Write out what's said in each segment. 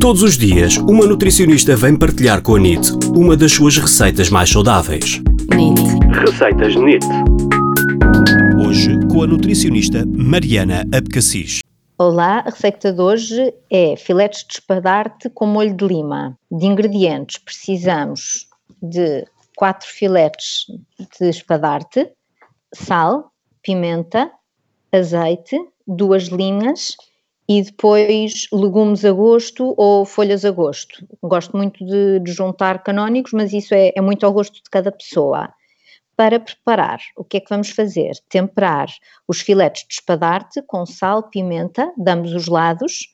Todos os dias, uma nutricionista vem partilhar com a NIT uma das suas receitas mais saudáveis. NIT. Receitas NIT. Hoje, com a nutricionista Mariana Abcacis. Olá, a receita de hoje é filetes de espadarte com molho de lima. De ingredientes, precisamos de 4 filetes de espadarte, sal, pimenta, azeite, duas limas e depois legumes a gosto ou folhas a gosto. Gosto muito de, de juntar canónicos, mas isso é, é, muito ao gosto de cada pessoa. Para preparar, o que é que vamos fazer? Temperar os filetes de espadarte com sal, pimenta, de ambos os lados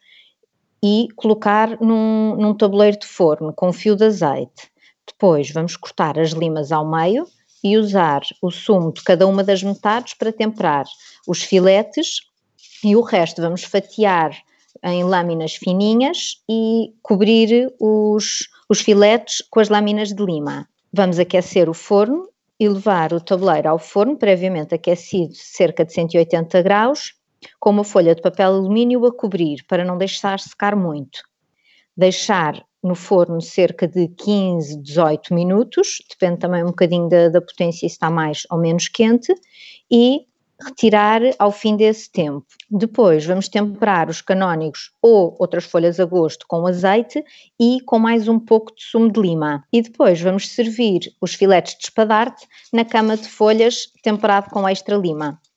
e colocar num, num tabuleiro de forno com fio de azeite. Depois vamos cortar as limas ao meio e usar o sumo de cada uma das metades para temperar os filetes e o resto vamos fatiar em lâminas fininhas e cobrir os, os filetes com as lâminas de lima. Vamos aquecer o forno e levar o tabuleiro ao forno, previamente aquecido cerca de 180 graus, com uma folha de papel alumínio a cobrir, para não deixar secar muito. Deixar no forno cerca de 15, 18 minutos, depende também um bocadinho da, da potência se está mais ou menos quente, e retirar ao fim desse tempo. Depois vamos temperar os canónigos ou outras folhas a gosto com azeite e com mais um pouco de sumo de lima. E depois vamos servir os filetes de espadarte na cama de folhas temperado com extra lima.